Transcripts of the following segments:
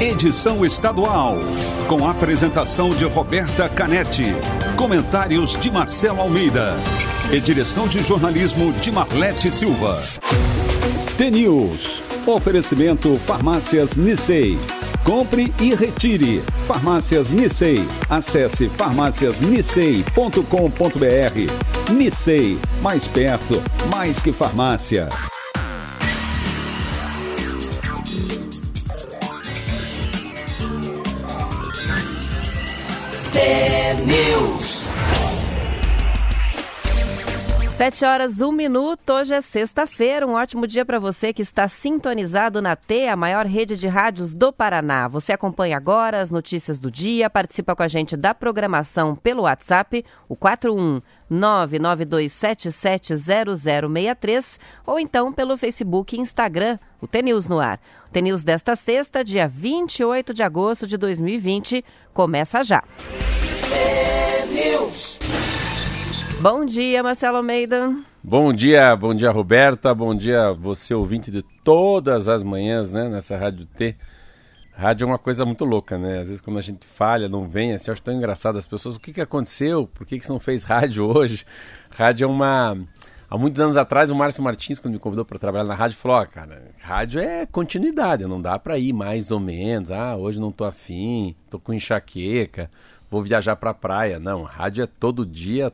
edição estadual. Com apresentação de Roberta Canetti. Comentários de Marcelo Almeida. E direção de jornalismo de Marlete Silva. T-News. Oferecimento Farmácias Nissei. Compre e retire. Farmácias Nissei. Acesse farmáciasnissei.com.br. Nissei. Mais perto, mais que farmácia. News. Sete horas, um minuto. Hoje é sexta-feira. Um ótimo dia para você que está sintonizado na T, a maior rede de rádios do Paraná. Você acompanha agora as notícias do dia, participa com a gente da programação pelo WhatsApp, o 41 992770063 ou então pelo Facebook e Instagram, o TNews no ar. O TNews desta sexta, dia 28 de agosto de 2020, começa já. Bom dia, Marcelo Almeida. Bom dia, bom dia, Roberta. Bom dia, você ouvinte de todas as manhãs, né, nessa Rádio T. Rádio é uma coisa muito louca, né? Às vezes quando a gente falha, não vem, assim, eu acho tão engraçado as pessoas. O que, que aconteceu? Por que, que você não fez rádio hoje? Rádio é uma... Há muitos anos atrás, o Márcio Martins, quando me convidou para trabalhar na rádio, falou: Ó, oh, cara, rádio é continuidade, não dá para ir mais ou menos. Ah, hoje não tô afim, tô com enxaqueca, vou viajar para a praia. Não, rádio é todo dia,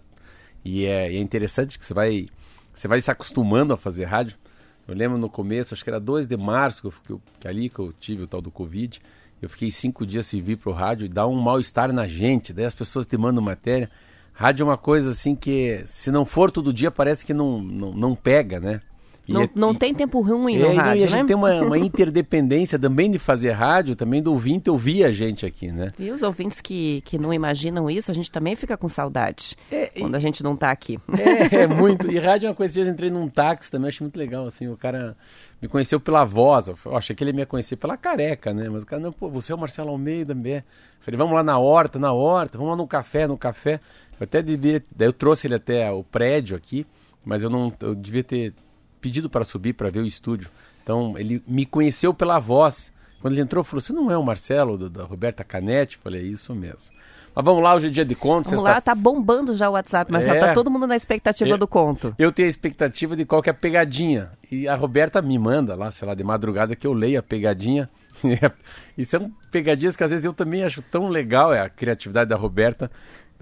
e é, é, interessante que você vai, você vai se acostumando a fazer rádio. Eu lembro no começo, acho que era 2 de março, que, eu, que, ali que eu tive o tal do Covid. Eu fiquei cinco dias sem vir pro rádio e dá um mal-estar na gente. Daí as pessoas te mandam matéria. Rádio é uma coisa assim que, se não for todo dia, parece que não, não, não pega, né? Não, é, não tem tempo ruim é, no rádio, e a gente né? tem uma, uma, interdependência também de fazer rádio, também do ouvinte ouvir a gente aqui, né? E os ouvintes que, que não imaginam isso, a gente também fica com saudade é, quando e, a gente não está aqui. É, é, muito. E rádio é uma coisa, eu entrei num táxi também, achei muito legal, assim, o cara me conheceu pela voz, eu achei que ele me conhecer pela careca, né? Mas o cara, não, pô, você é o Marcelo Almeida, né? Falei, vamos lá na horta, na horta, vamos lá no café, no café. Eu até devia, daí eu trouxe ele até o prédio aqui, mas eu não, eu devia ter pedido para subir para ver o estúdio. Então ele me conheceu pela voz. Quando ele entrou, falou: Você não é o Marcelo do, da Roberta Canetti? Falei: é Isso mesmo. Mas vamos lá, hoje é dia de conto. Vamos lá, tá bombando já o WhatsApp, Marcelo. Tá é, tá todo mundo na expectativa eu, do conto. Eu tenho a expectativa de qual que a pegadinha. E a Roberta me manda lá, sei lá, de madrugada que eu leio a pegadinha. e são pegadinhas que às vezes eu também acho tão legal, é a criatividade da Roberta.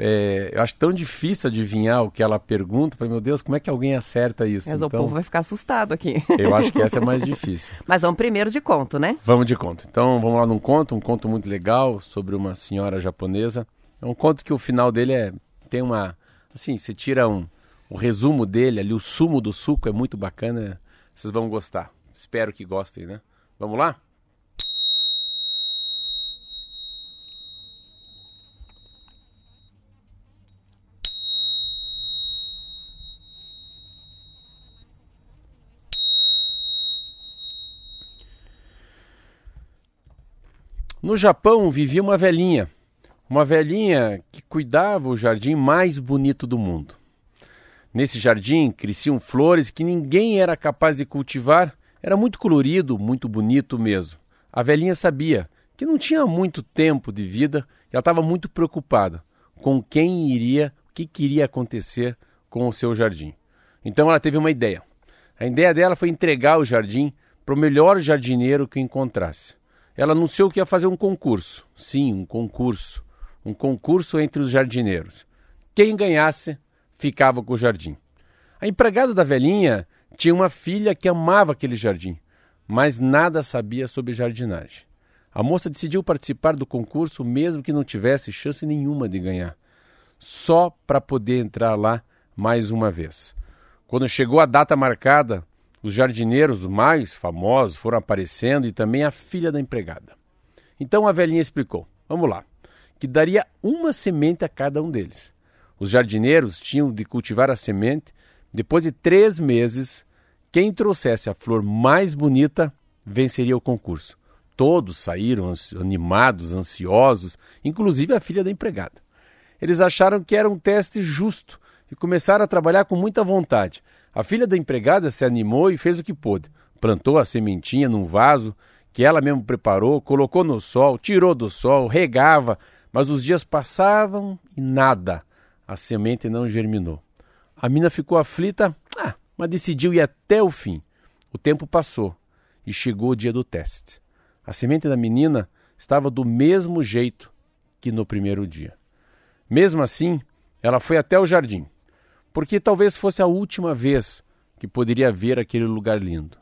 É, eu acho tão difícil adivinhar o que ela pergunta. Falei, meu Deus, como é que alguém acerta isso? Mas então, o povo vai ficar assustado aqui. Eu acho que essa é mais difícil. Mas vamos primeiro de conto, né? Vamos de conto. Então vamos lá num conto, um conto muito legal sobre uma senhora japonesa. É um conto que o final dele é tem uma assim, você tira um o resumo dele ali, o sumo do suco é muito bacana. Vocês vão gostar. Espero que gostem, né? Vamos lá? No Japão vivia uma velhinha, uma velhinha que cuidava o jardim mais bonito do mundo. Nesse jardim cresciam flores que ninguém era capaz de cultivar, era muito colorido, muito bonito mesmo. A velhinha sabia que não tinha muito tempo de vida e ela estava muito preocupada com quem iria, o que queria acontecer com o seu jardim. Então ela teve uma ideia. A ideia dela foi entregar o jardim para o melhor jardineiro que encontrasse ela anunciou que ia fazer um concurso. Sim, um concurso. Um concurso entre os jardineiros. Quem ganhasse ficava com o jardim. A empregada da velhinha tinha uma filha que amava aquele jardim, mas nada sabia sobre jardinagem. A moça decidiu participar do concurso mesmo que não tivesse chance nenhuma de ganhar, só para poder entrar lá mais uma vez. Quando chegou a data marcada, os jardineiros mais famosos foram aparecendo e também a filha da empregada. Então a velhinha explicou: vamos lá, que daria uma semente a cada um deles. Os jardineiros tinham de cultivar a semente. Depois de três meses, quem trouxesse a flor mais bonita venceria o concurso. Todos saíram animados, ansiosos, inclusive a filha da empregada. Eles acharam que era um teste justo e começaram a trabalhar com muita vontade. A filha da empregada se animou e fez o que pôde. Plantou a sementinha num vaso que ela mesmo preparou, colocou no sol, tirou do sol, regava, mas os dias passavam e nada. A semente não germinou. A mina ficou aflita, ah, mas decidiu ir até o fim. O tempo passou e chegou o dia do teste. A semente da menina estava do mesmo jeito que no primeiro dia. Mesmo assim, ela foi até o jardim, porque talvez fosse a última vez que poderia ver aquele lugar lindo.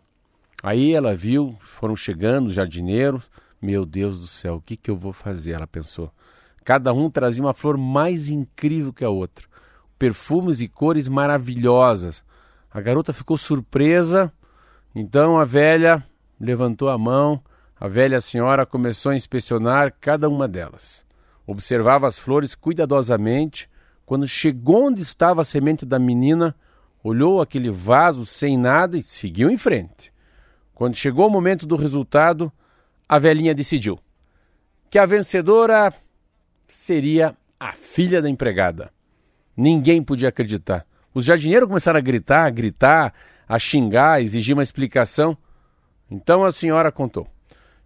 Aí ela viu, foram chegando os jardineiros. Meu Deus do céu, o que, que eu vou fazer? Ela pensou. Cada um trazia uma flor mais incrível que a outra. Perfumes e cores maravilhosas. A garota ficou surpresa. Então a velha levantou a mão. A velha senhora começou a inspecionar cada uma delas. Observava as flores cuidadosamente. Quando chegou onde estava a semente da menina, olhou aquele vaso sem nada e seguiu em frente. Quando chegou o momento do resultado, a velhinha decidiu que a vencedora seria a filha da empregada. Ninguém podia acreditar. Os jardineiros começaram a gritar, a gritar, a xingar, a exigir uma explicação. Então a senhora contou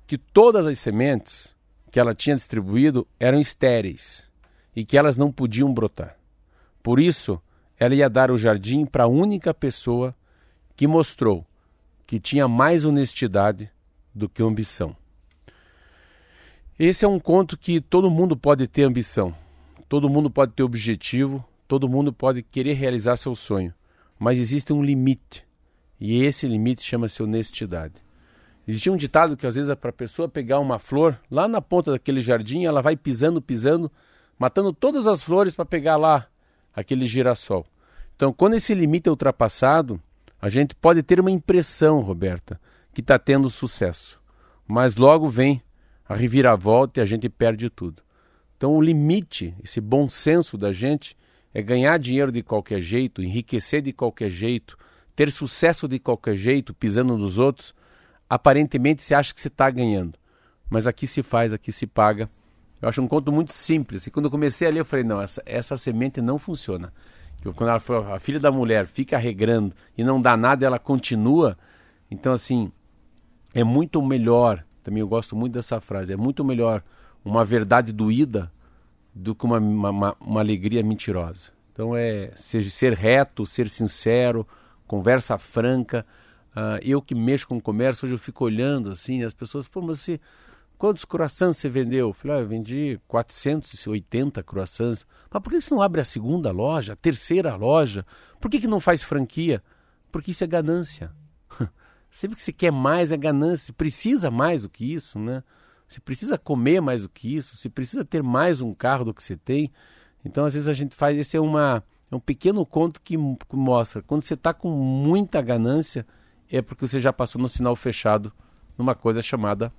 que todas as sementes que ela tinha distribuído eram estéreis e que elas não podiam brotar. Por isso, ela ia dar o jardim para a única pessoa que mostrou que tinha mais honestidade do que ambição. Esse é um conto que todo mundo pode ter ambição, todo mundo pode ter objetivo, todo mundo pode querer realizar seu sonho, mas existe um limite, e esse limite chama-se honestidade. Existia um ditado que às vezes é para a pessoa pegar uma flor lá na ponta daquele jardim, ela vai pisando, pisando, matando todas as flores para pegar lá aquele girassol. Então, quando esse limite é ultrapassado, a gente pode ter uma impressão, Roberta, que está tendo sucesso, mas logo vem a reviravolta e a gente perde tudo. Então, o limite, esse bom senso da gente, é ganhar dinheiro de qualquer jeito, enriquecer de qualquer jeito, ter sucesso de qualquer jeito, pisando nos outros. Aparentemente se acha que se está ganhando, mas aqui se faz, aqui se paga. Eu acho um conto muito simples. E quando eu comecei a ler, eu falei: não, essa, essa semente não funciona que quando ela foi a filha da mulher fica regrando e não dá nada, ela continua. Então, assim, é muito melhor, também eu gosto muito dessa frase, é muito melhor uma verdade doída do que uma, uma, uma alegria mentirosa. Então, é ser, ser reto, ser sincero, conversa franca. Uh, eu que mexo com comércio, hoje eu fico olhando assim, as pessoas falam, mas você Quantos croissants você vendeu? Eu falei, ah, eu vendi 480 croissants. Mas por que você não abre a segunda loja, a terceira loja? Por que, que não faz franquia? Porque isso é ganância. Sempre que você quer mais é ganância. Você precisa mais do que isso, né? Você precisa comer mais do que isso. Você precisa ter mais um carro do que você tem. Então, às vezes, a gente faz. Esse é, uma, é um pequeno conto que, mostra. Quando você está com muita ganância, é porque você já passou no sinal fechado numa coisa chamada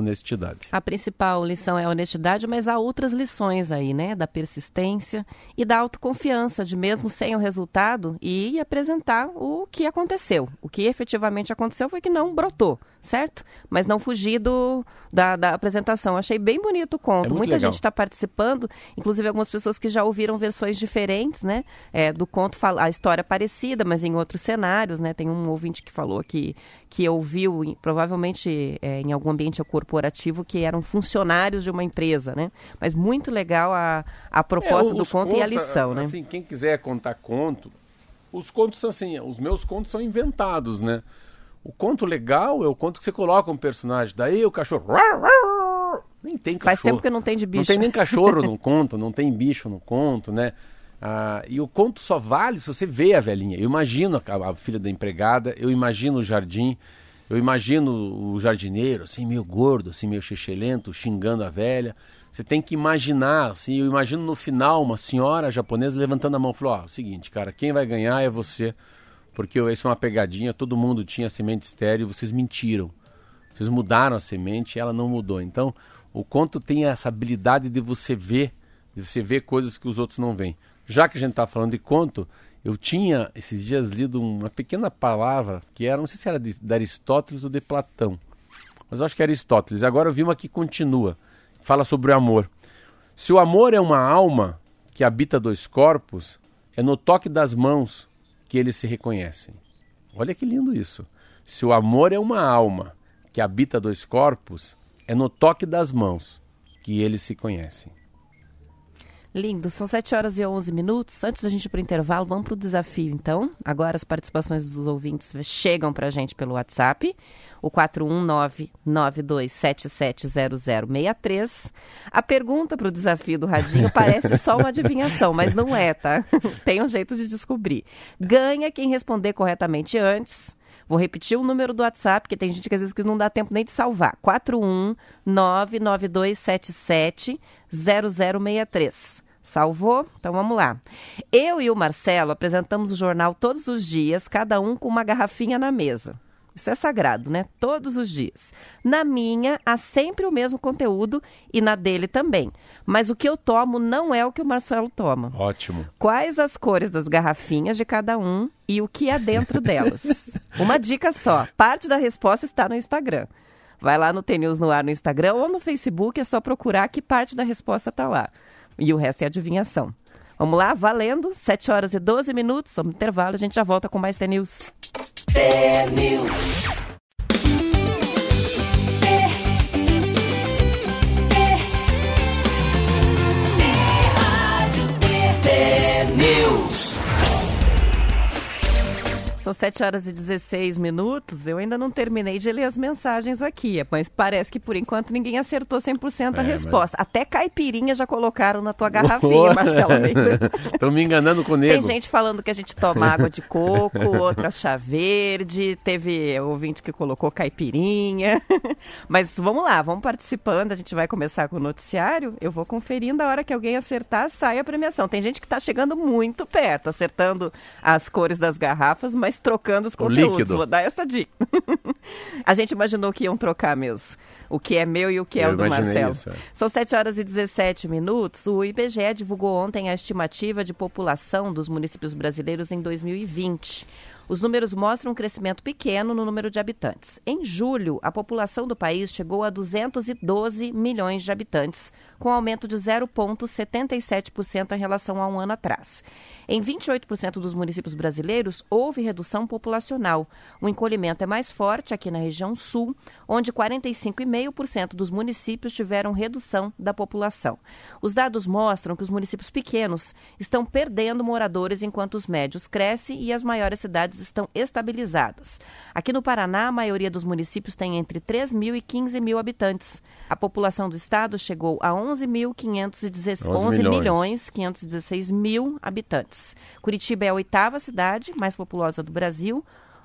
honestidade. A principal lição é a honestidade, mas há outras lições aí, né? Da persistência e da autoconfiança, de mesmo sem o resultado, e apresentar o que aconteceu. O que efetivamente aconteceu foi que não brotou, certo? Mas não fugir do, da, da apresentação. Achei bem bonito o conto. É Muita legal. gente está participando, inclusive algumas pessoas que já ouviram versões diferentes, né? É, do conto, a história parecida, mas em outros cenários, né? Tem um ouvinte que falou que, que ouviu, provavelmente é, em algum ambiente corporativo, que eram funcionários de uma empresa, né? Mas muito legal a, a proposta é, do conto contos, e a lição, né? Assim, quem quiser contar conto, os contos são assim, os meus contos são inventados, né? O conto legal é o conto que você coloca um personagem. Daí o cachorro. Nem tem cachorro. Faz tempo que não tem de bicho. Não tem nem cachorro no conto, não tem bicho no conto, né? Ah, e o conto só vale se você vê a velhinha. Eu imagino a, a, filha da empregada, eu imagino o jardim, eu imagino o jardineiro, assim, meio gordo, assim, meio xixelento, xingando a velha. Você tem que imaginar, assim, eu imagino no final uma senhora japonesa levantando a mão e falou, ó, oh, seguinte, cara, quem vai ganhar é você porque isso é uma pegadinha, todo mundo tinha semente estéreo, vocês mentiram. Vocês mudaram a semente e ela não mudou. Então, o conto tem essa habilidade de você ver, de você ver coisas que os outros não veem. Já que a gente está falando de conto, eu tinha esses dias lido uma pequena palavra que era, não sei se era de, de Aristóteles ou de Platão, mas eu acho que era Aristóteles. Agora eu vi uma que continua, fala sobre o amor. Se o amor é uma alma que habita dois corpos, é no toque das mãos que eles se reconhecem. Olha que lindo isso. Se o amor é uma alma que habita dois corpos, é no toque das mãos que eles se conhecem. Lindo, são 7 horas e 11 minutos. Antes da gente ir para o intervalo, vamos para o desafio, então. Agora as participações dos ouvintes chegam para a gente pelo WhatsApp, o 419-92770063. A pergunta para o desafio do Radinho parece só uma adivinhação, mas não é, tá? Tem um jeito de descobrir. Ganha quem responder corretamente antes. Vou repetir o número do WhatsApp, porque tem gente que às vezes que não dá tempo nem de salvar. 41992770063. Salvou? Então vamos lá. Eu e o Marcelo apresentamos o jornal todos os dias, cada um com uma garrafinha na mesa. Isso é sagrado, né? Todos os dias. Na minha, há sempre o mesmo conteúdo e na dele também. Mas o que eu tomo não é o que o Marcelo toma. Ótimo. Quais as cores das garrafinhas de cada um e o que há dentro delas? Uma dica só: parte da resposta está no Instagram. Vai lá no TNews no ar no Instagram ou no Facebook, é só procurar que parte da resposta está lá. E o resto é adivinhação. Vamos lá, valendo. 7 horas e 12 minutos. Vamos intervalo, a gente já volta com mais TNews. TNews. São 7 horas e 16 minutos. Eu ainda não terminei de ler as mensagens aqui, mas parece que por enquanto ninguém acertou 100% a é, resposta. Mas... Até caipirinha já colocaram na tua garrafinha, Marcelo. Estão me enganando com nego. Tem gente falando que a gente toma água de coco, outra chá verde. Teve ouvinte que colocou caipirinha. mas vamos lá, vamos participando. A gente vai começar com o noticiário. Eu vou conferindo a hora que alguém acertar, sai a premiação. Tem gente que está chegando muito perto, acertando as cores das garrafas, mas trocando os conteúdos. Líquido. Vou dar essa dica. a gente imaginou que iam trocar mesmo. O que é meu e o que é Eu o do Marcelo. Isso, é. São 7 horas e 17 minutos. O IBGE divulgou ontem a estimativa de população dos municípios brasileiros em 2020. Os números mostram um crescimento pequeno no número de habitantes. Em julho, a população do país chegou a 212 milhões de habitantes, com aumento de 0,77% em relação a um ano atrás. Em 28% dos municípios brasileiros, houve redução populacional. O encolhimento é mais forte aqui na região sul, onde 45,5% dos municípios tiveram redução da população. Os dados mostram que os municípios pequenos estão perdendo moradores enquanto os médios crescem e as maiores cidades estão estabilizadas. Aqui no Paraná, a maioria dos municípios tem entre 3 mil e 15 mil habitantes. A população do estado chegou a 11.516 11 milhões 516 mil habitantes. Curitiba é a oitava cidade mais populosa do Brasil,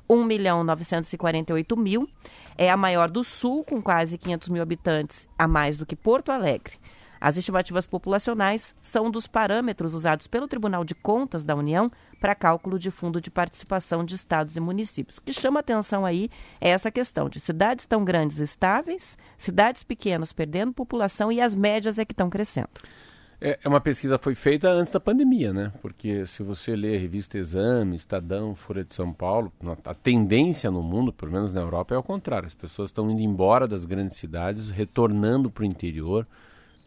1 milhão 948 mil. É a maior do Sul, com quase 500 mil habitantes, a mais do que Porto Alegre. As estimativas populacionais são dos parâmetros usados pelo Tribunal de Contas da União para cálculo de fundo de participação de estados e municípios. O que chama atenção aí é essa questão de cidades tão grandes estáveis, cidades pequenas perdendo população e as médias é que estão crescendo. É, é uma pesquisa foi feita antes da pandemia, né? Porque se você lê a revista Exame, Estadão, Folha de São Paulo, a tendência no mundo, pelo menos na Europa, é ao contrário. As pessoas estão indo embora das grandes cidades, retornando para o interior,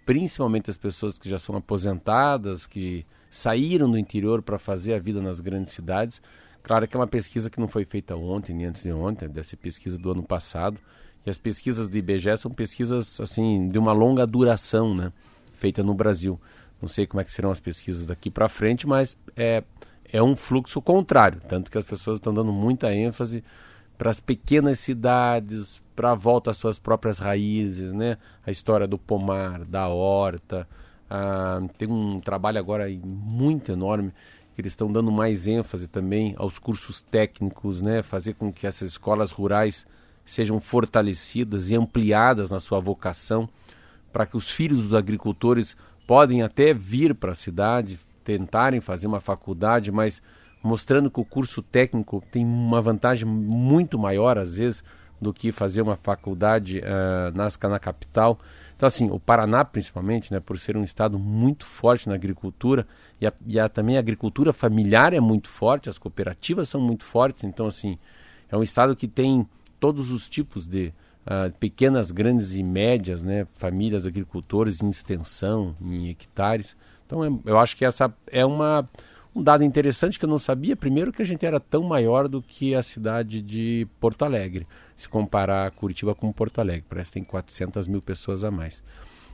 principalmente as pessoas que já são aposentadas, que saíram do interior para fazer a vida nas grandes cidades. Claro que é uma pesquisa que não foi feita ontem, nem antes de ontem, deve ser pesquisa do ano passado. E as pesquisas do IBGE são pesquisas assim de uma longa duração, né? feita no Brasil. Não sei como é que serão as pesquisas daqui para frente, mas é, é um fluxo contrário, tanto que as pessoas estão dando muita ênfase para as pequenas cidades, para a volta às suas próprias raízes, né? A história do pomar, da horta. Ah, tem um trabalho agora muito enorme que eles estão dando mais ênfase também aos cursos técnicos, né? Fazer com que essas escolas rurais sejam fortalecidas e ampliadas na sua vocação para que os filhos dos agricultores podem até vir para a cidade, tentarem fazer uma faculdade, mas mostrando que o curso técnico tem uma vantagem muito maior, às vezes, do que fazer uma faculdade uh, na, na capital. Então, assim, o Paraná, principalmente, né, por ser um estado muito forte na agricultura, e, a, e a, também a agricultura familiar é muito forte, as cooperativas são muito fortes, então, assim, é um estado que tem todos os tipos de, uh, pequenas, grandes e médias, né, famílias agricultores em extensão, em hectares. Então, é, eu acho que essa é uma, Um dado interessante que eu não sabia, primeiro que a gente era tão maior do que a cidade de Porto Alegre, se comparar Curitiba com Porto Alegre, parece que tem 400 mil pessoas a mais.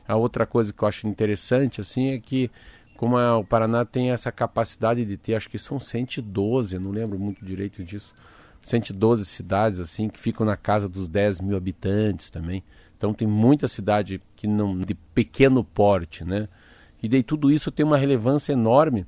A outra coisa que eu acho interessante assim é que como o Paraná tem essa capacidade de ter, acho que são 112, não lembro muito direito disso, 112 cidades assim que ficam na casa dos 10 mil habitantes também. Então tem muita cidade que não de pequeno porte, né? E daí tudo isso tem uma relevância enorme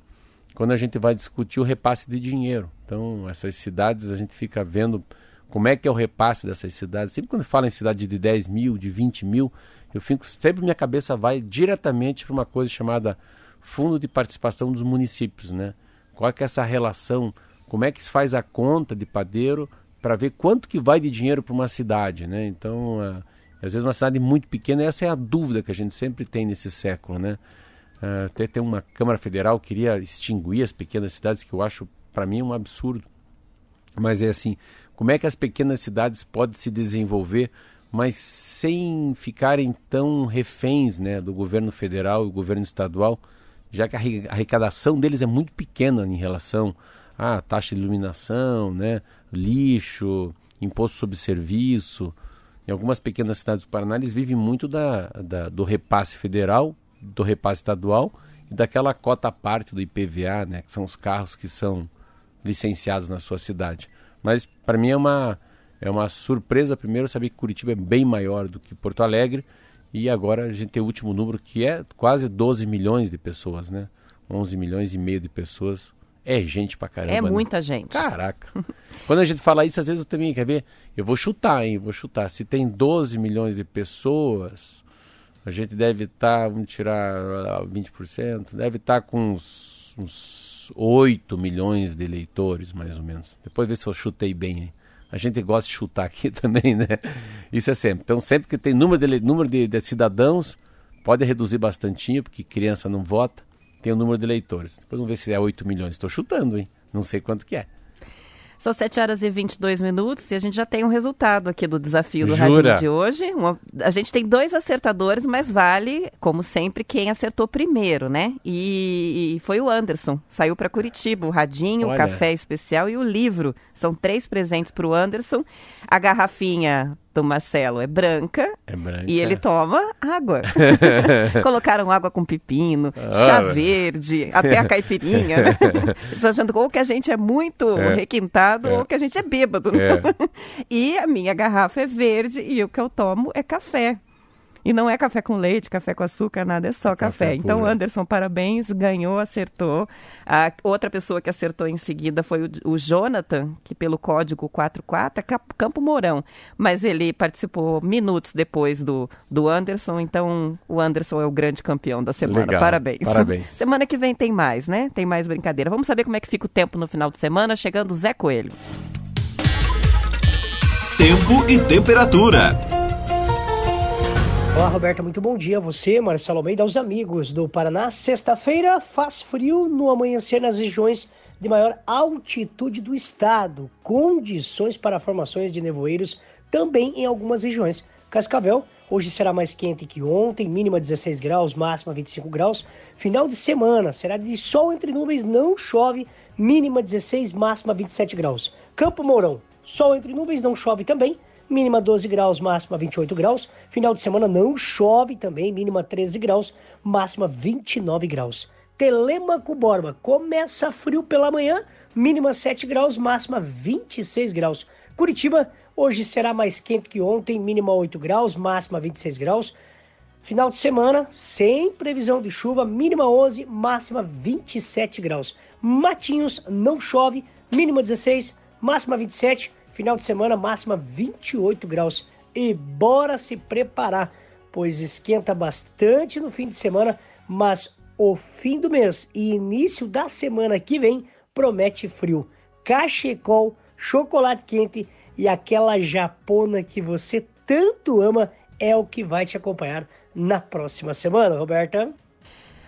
quando a gente vai discutir o repasse de dinheiro. Então essas cidades a gente fica vendo como é que é o repasse dessas cidades. Sempre quando fala em cidade de 10 mil, de 20 mil, eu fico sempre minha cabeça vai diretamente para uma coisa chamada Fundo de Participação dos Municípios, né? Qual é, é essa relação? Como é que se faz a conta de padeiro para ver quanto que vai de dinheiro para uma cidade, né? Então, uh, às vezes uma cidade muito pequena, essa é a dúvida que a gente sempre tem nesse século, né? Até tem uma Câmara Federal que queria extinguir as pequenas cidades, que eu acho, para mim, um absurdo. Mas é assim, como é que as pequenas cidades podem se desenvolver mas sem ficarem tão reféns né, do governo federal e do governo estadual, já que a arrecadação deles é muito pequena em relação à taxa de iluminação, né, lixo, imposto sobre serviço. Em algumas pequenas cidades do Paraná, eles vivem muito da, da, do repasse federal, do repasse estadual e daquela cota parte do IPVA, né, que são os carros que são licenciados na sua cidade. Mas para mim é uma é uma surpresa primeiro saber que Curitiba é bem maior do que Porto Alegre e agora a gente tem o último número que é quase 12 milhões de pessoas, né? 11 milhões e meio de pessoas. É gente pra caramba. É né? muita gente. Caraca. Quando a gente fala isso, às vezes eu também, quer ver? Eu vou chutar, hein? Vou chutar. Se tem 12 milhões de pessoas, a gente deve estar, tá, vamos tirar 20%, deve estar tá com uns, uns 8 milhões de eleitores, mais ou menos. Depois ver se eu chutei bem, hein? A gente gosta de chutar aqui também, né? Isso é sempre. Então, sempre que tem número de, número de, de cidadãos, pode reduzir bastante, porque criança não vota, tem o número de eleitores. Depois vamos ver se é 8 milhões. Estou chutando, hein? Não sei quanto que é. São 7 horas e 22 minutos e a gente já tem um resultado aqui do desafio do Jura? Radinho de hoje. Uma, a gente tem dois acertadores, mas vale, como sempre, quem acertou primeiro, né? E, e foi o Anderson. Saiu para Curitiba o Radinho, Olha. o café especial e o livro. São três presentes para o Anderson. A garrafinha do Marcelo é branca, é branca. e ele toma água. Colocaram água com pepino, ah, chá verde, até a caipirinha. Né? Estão achando ou que a gente é muito é. requintado é. ou que a gente é bêbado. Né? É. E a minha garrafa é verde e o que eu tomo é café. E não é café com leite, café com açúcar, nada, é só café. café então, Anderson, parabéns, ganhou, acertou. A outra pessoa que acertou em seguida foi o, o Jonathan, que pelo código 44 é Campo Mourão. Mas ele participou minutos depois do, do Anderson, então o Anderson é o grande campeão da semana. Legal. Parabéns. Parabéns. semana que vem tem mais, né? Tem mais brincadeira. Vamos saber como é que fica o tempo no final de semana, chegando Zé Coelho. Tempo e temperatura. Olá, Roberta, muito bom dia a você, Marcelo Almeida, aos amigos do Paraná. Sexta-feira faz frio no amanhecer nas regiões de maior altitude do estado, condições para formações de nevoeiros também em algumas regiões. Cascavel, hoje será mais quente que ontem, mínima 16 graus, máxima 25 graus. Final de semana será de sol entre nuvens, não chove, mínima 16, máxima 27 graus. Campo Mourão, sol entre nuvens, não chove também, mínima 12 graus, máxima 28 graus. Final de semana não chove também, mínima 13 graus, máxima 29 graus. Telemaco Borba, começa frio pela manhã, mínima 7 graus, máxima 26 graus. Curitiba, hoje será mais quente que ontem, mínima 8 graus, máxima 26 graus. Final de semana, sem previsão de chuva, mínima 11, máxima 27 graus. Matinhos, não chove, mínima 16, máxima 27. Final de semana máxima 28 graus. E bora se preparar, pois esquenta bastante no fim de semana, mas o fim do mês e início da semana que vem promete frio. Cachecol, chocolate quente e aquela japona que você tanto ama é o que vai te acompanhar na próxima semana, Roberta.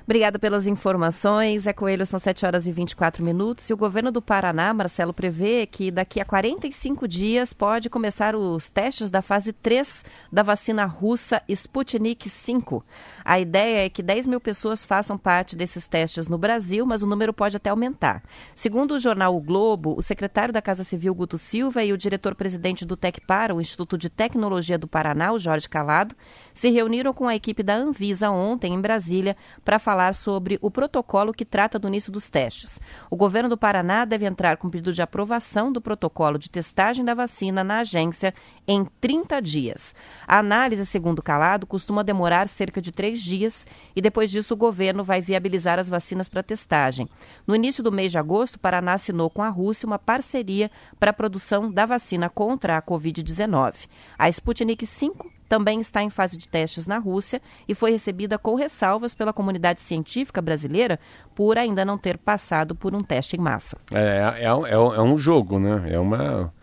Obrigada pelas informações. É Coelho, são 7 horas e 24 minutos. E o governo do Paraná, Marcelo, prevê que daqui a 45 dias pode começar os testes da fase 3 da vacina russa Sputnik V. A ideia é que 10 mil pessoas façam parte desses testes no Brasil, mas o número pode até aumentar. Segundo o jornal O Globo, o secretário da Casa Civil, Guto Silva, e o diretor-presidente do Tecpar, o Instituto de Tecnologia do Paraná, o Jorge Calado, se reuniram com a equipe da Anvisa ontem em Brasília para falar falar sobre o protocolo que trata do início dos testes. O governo do Paraná deve entrar com pedido de aprovação do protocolo de testagem da vacina na agência em 30 dias. A análise, segundo Calado, costuma demorar cerca de três dias e depois disso o governo vai viabilizar as vacinas para testagem. No início do mês de agosto, o Paraná assinou com a Rússia uma parceria para a produção da vacina contra a Covid-19. A Sputnik V também está em fase de testes na Rússia e foi recebida com ressalvas pela comunidade científica brasileira por ainda não ter passado por um teste em massa. É, é, é, é um jogo, né? É uma.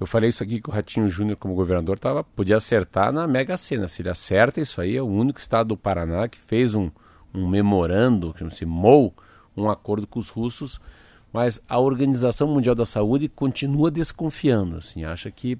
Eu falei isso aqui que o Ratinho Júnior, como governador, tava, podia acertar na Mega Sena. Se ele acerta isso aí, é o único estado do Paraná que fez um, um memorando, que chama-se MOU, um acordo com os russos, mas a Organização Mundial da Saúde continua desconfiando, assim, acha que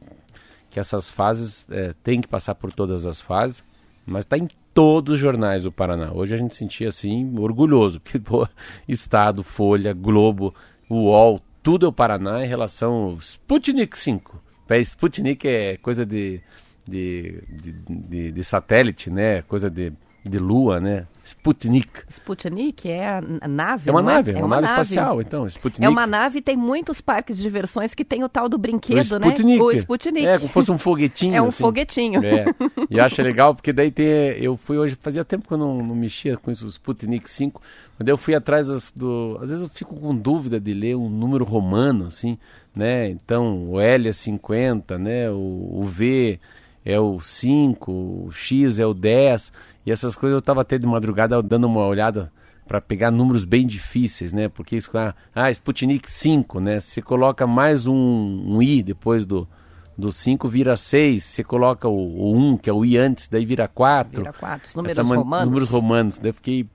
que essas fases é, tem que passar por todas as fases, mas está em todos os jornais do Paraná. Hoje a gente sentia assim orgulhoso, porque pô, Estado, Folha, Globo, UOL, tudo é o Paraná em relação ao Sputnik 5. É, Sputnik é coisa de, de, de, de, de satélite, né? Coisa de de lua, né? Sputnik. Sputnik é a nave. É uma nave, é, é uma, nave, espacial, então. Sputnik. É uma nave tem muitos parques de diversões que tem o tal do brinquedo, o né? O Sputnik. É, como se fosse um foguetinho. É um assim. foguetinho. É. E acho legal, porque daí tem. Eu fui hoje, fazia tempo que eu não, não mexia com isso, o Sputnik 5. Quando eu fui atrás das, do. Às vezes eu fico com dúvida de ler um número romano, assim, né? Então, o L é 50, né? O, o V é o 5, o X é o 10. E essas coisas eu estava até de madrugada dando uma olhada para pegar números bem difíceis, né? Porque isso, ah, ah Sputnik 5, né? Se coloca mais um, um i depois do do 5 vira 6, você coloca o, o 1, que é o i antes, daí vira 4. Vira 4, os números Essa, romanos. Números romanos. Daí eu fiquei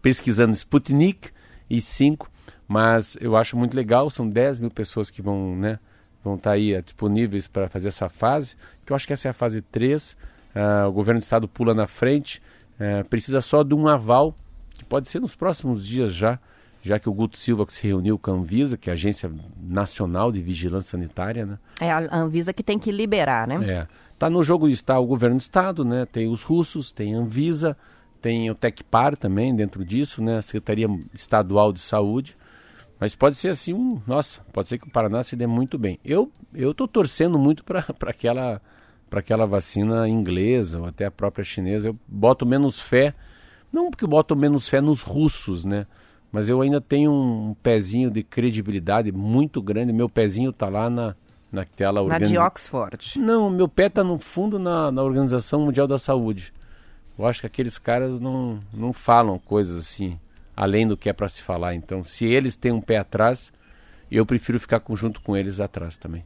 pesquisando Sputnik e 5, mas eu acho muito legal, são 10 mil pessoas que vão, né? Vão estar tá aí disponíveis para fazer essa fase, que eu acho que essa é a fase 3 uh, o governo do estado pula na frente, uh, precisa só de um aval, que pode ser nos próximos dias já, já que o Guto Silva se reuniu com a Anvisa, que é a Agência Nacional de Vigilância Sanitária, né? É a Anvisa que tem que liberar, né? É. Tá no jogo está o governo do estado, né? Tem os russos, tem a Anvisa, tem o Tecpar também dentro disso, né? A Secretaria Estadual de Saúde. Mas pode ser assim, um, nossa, pode ser que o Paraná se dê muito bem. Eu eu tô torcendo muito para aquela para aquela vacina inglesa ou até a própria chinesa. Eu boto menos fé, não porque boto menos fé nos russos, né? Mas eu ainda tenho um pezinho de credibilidade muito grande. Meu pezinho está lá na, naquela organização. Na de Oxford. Não, meu pé está no fundo na, na Organização Mundial da Saúde. Eu acho que aqueles caras não, não falam coisas assim, além do que é para se falar. Então, se eles têm um pé atrás, eu prefiro ficar junto com eles atrás também.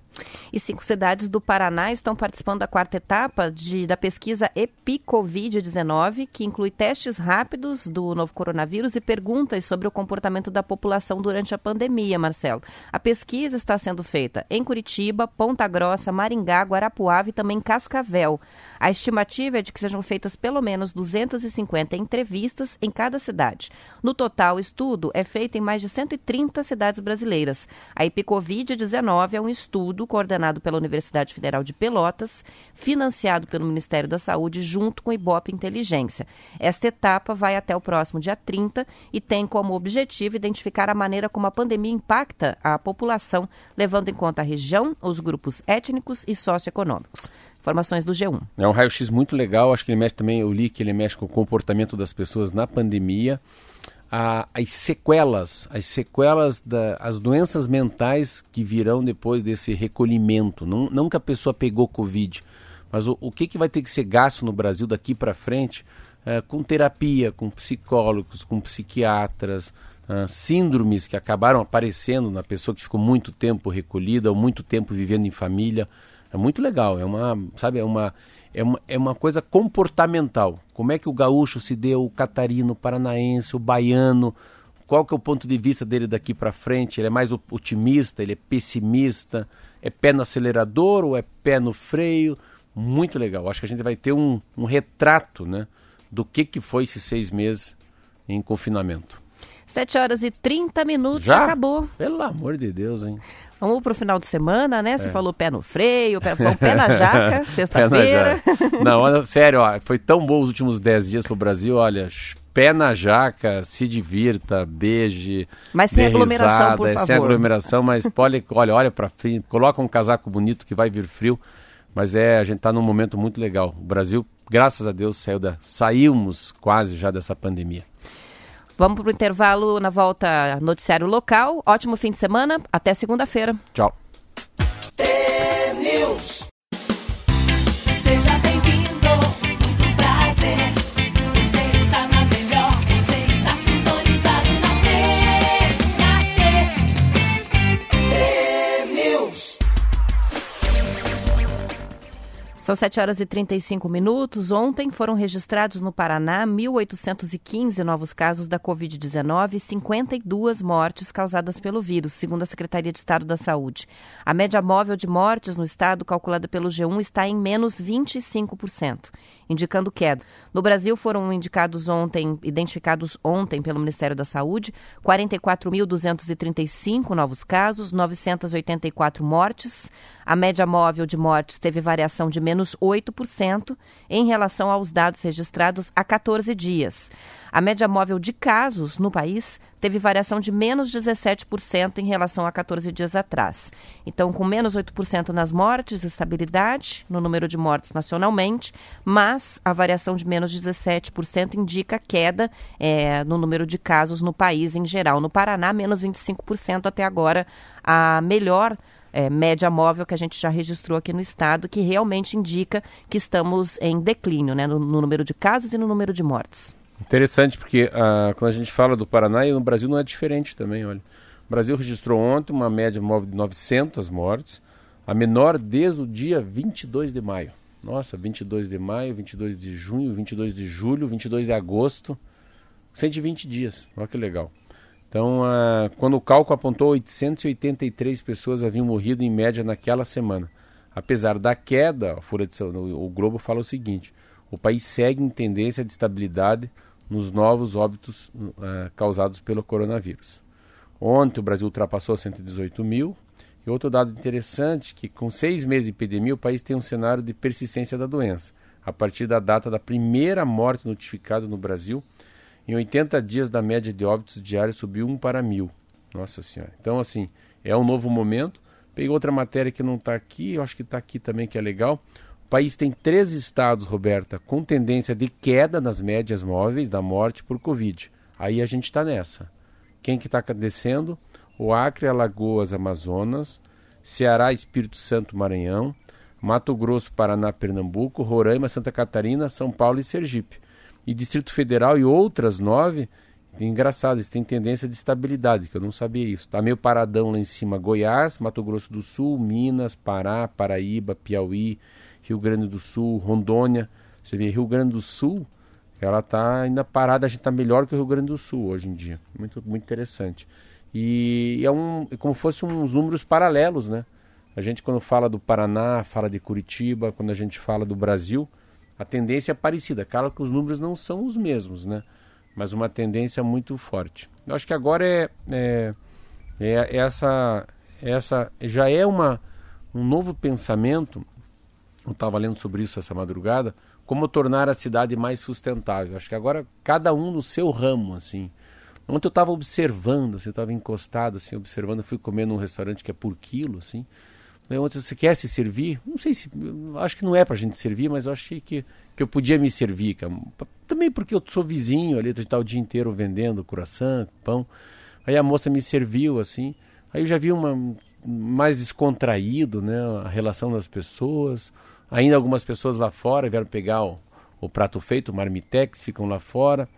E cinco cidades do Paraná estão participando da quarta etapa de, da pesquisa EpiCovid-19, que inclui testes rápidos do novo coronavírus e perguntas sobre o comportamento da população durante a pandemia, Marcelo. A pesquisa está sendo feita em Curitiba, Ponta Grossa, Maringá, Guarapuava e também Cascavel. A estimativa é de que sejam feitas pelo menos 250 entrevistas em cada cidade. No total, o estudo é feito em mais de 130 cidades brasileiras. A EpiCovid-19 é um estudo estudo coordenado pela Universidade Federal de Pelotas, financiado pelo Ministério da Saúde, junto com o Ibope Inteligência. Esta etapa vai até o próximo dia 30 e tem como objetivo identificar a maneira como a pandemia impacta a população, levando em conta a região, os grupos étnicos e socioeconômicos. Informações do G1. É um raio-x muito legal, acho que ele mexe também, eu li que ele mexe com o comportamento das pessoas na pandemia a, as sequelas, as sequelas das as doenças mentais que virão depois desse recolhimento. Não, não que a pessoa pegou Covid, mas o, o que, que vai ter que ser gasto no Brasil daqui para frente é, com terapia, com psicólogos, com psiquiatras, é, síndromes que acabaram aparecendo na pessoa que ficou muito tempo recolhida ou muito tempo vivendo em família. É muito legal, é uma, sabe, é uma é uma, é uma coisa comportamental. Como é que o gaúcho se deu, o catarino, o paranaense, o baiano, qual que é o ponto de vista dele daqui para frente? Ele é mais otimista, ele é pessimista, é pé no acelerador ou é pé no freio? Muito legal. Acho que a gente vai ter um, um retrato né, do que, que foi esses seis meses em confinamento. 7 horas e 30 minutos, Já? acabou. Pelo amor de Deus, hein? Vamos pro final de semana, né? Você é. falou pé no freio, pé, pé na jaca, sexta-feira. Não, olha, sério, ó, foi tão bom os últimos 10 dias pro Brasil, olha, pé na jaca, se divirta, beije. Mas sem aglomeração, risada, por favor. Sem aglomeração, mas pode, olha, olha para frente, coloca um casaco bonito que vai vir frio. Mas é, a gente está num momento muito legal. O Brasil, graças a Deus, saiu da, saímos quase já dessa pandemia. Vamos para o intervalo na volta noticiário local. Ótimo fim de semana. Até segunda-feira. Tchau. São 7 horas e 35 minutos. Ontem foram registrados no Paraná 1.815 novos casos da Covid-19 e 52 mortes causadas pelo vírus, segundo a Secretaria de Estado da Saúde. A média móvel de mortes no estado, calculada pelo G1, está em menos 25%, indicando queda. No Brasil foram indicados ontem, identificados ontem pelo Ministério da Saúde, 44.235 novos casos, 984 mortes. A média móvel de mortes teve variação de menos 8% em relação aos dados registrados há 14 dias. A média móvel de casos no país teve variação de menos 17% em relação a 14 dias atrás. Então, com menos 8% nas mortes, estabilidade no número de mortes nacionalmente, mas a variação de menos 17% indica queda é, no número de casos no país em geral. No Paraná, menos 25% até agora, a melhor é, média móvel que a gente já registrou aqui no estado, que realmente indica que estamos em declínio né, no, no número de casos e no número de mortes. Interessante, porque ah, quando a gente fala do Paraná, e no Brasil não é diferente também, olha. O Brasil registrou ontem uma média móvel de 900 mortes, a menor desde o dia 22 de maio. Nossa, 22 de maio, 22 de junho, 22 de julho, 22 de agosto, 120 dias. Olha que legal. Então, uh, quando o cálculo apontou 883 pessoas haviam morrido em média naquela semana. Apesar da queda, a Folha de o Globo fala o seguinte: o país segue em tendência de estabilidade nos novos óbitos uh, causados pelo coronavírus. Ontem o Brasil ultrapassou 118 mil. E outro dado interessante que com seis meses de epidemia o país tem um cenário de persistência da doença. A partir da data da primeira morte notificada no Brasil, em 80 dias, da média de óbitos diários subiu 1 para mil. Nossa Senhora. Então, assim, é um novo momento. Peguei outra matéria que não está aqui, eu acho que está aqui também, que é legal. O país tem três estados, Roberta, com tendência de queda nas médias móveis da morte por Covid. Aí a gente está nessa. Quem que está descendo? O Acre, Alagoas, Amazonas, Ceará, Espírito Santo, Maranhão, Mato Grosso, Paraná, Pernambuco, Roraima, Santa Catarina, São Paulo e Sergipe e Distrito Federal e outras nove, engraçado, eles têm tendência de estabilidade, que eu não sabia isso. Está meio paradão lá em cima, Goiás, Mato Grosso do Sul, Minas, Pará, Paraíba, Piauí, Rio Grande do Sul, Rondônia. Você vê, Rio Grande do Sul, ela está ainda parada, a gente está melhor que o Rio Grande do Sul hoje em dia. Muito, muito interessante. E é um, é como fosse uns números paralelos, né? A gente quando fala do Paraná, fala de Curitiba, quando a gente fala do Brasil, a tendência é parecida. Claro que os números não são os mesmos, né? Mas uma tendência muito forte. Eu acho que agora é, é, é essa, essa já é uma, um novo pensamento. Eu estava lendo sobre isso essa madrugada. Como tornar a cidade mais sustentável. Acho que agora cada um no seu ramo, assim. Ontem eu estava observando, assim, eu estava encostado, assim, observando. Fui comer num restaurante que é por quilo, assim. Né, Ontem você quer se servir? Não sei se. Acho que não é pra gente servir, mas eu achei que, que eu podia me servir. Também porque eu sou vizinho ali, a gente tá o dia inteiro vendendo coração, pão. Aí a moça me serviu assim. Aí eu já vi uma mais descontraído, né? A relação das pessoas. Ainda algumas pessoas lá fora vieram pegar o, o prato feito, o marmitex, ficam lá fora.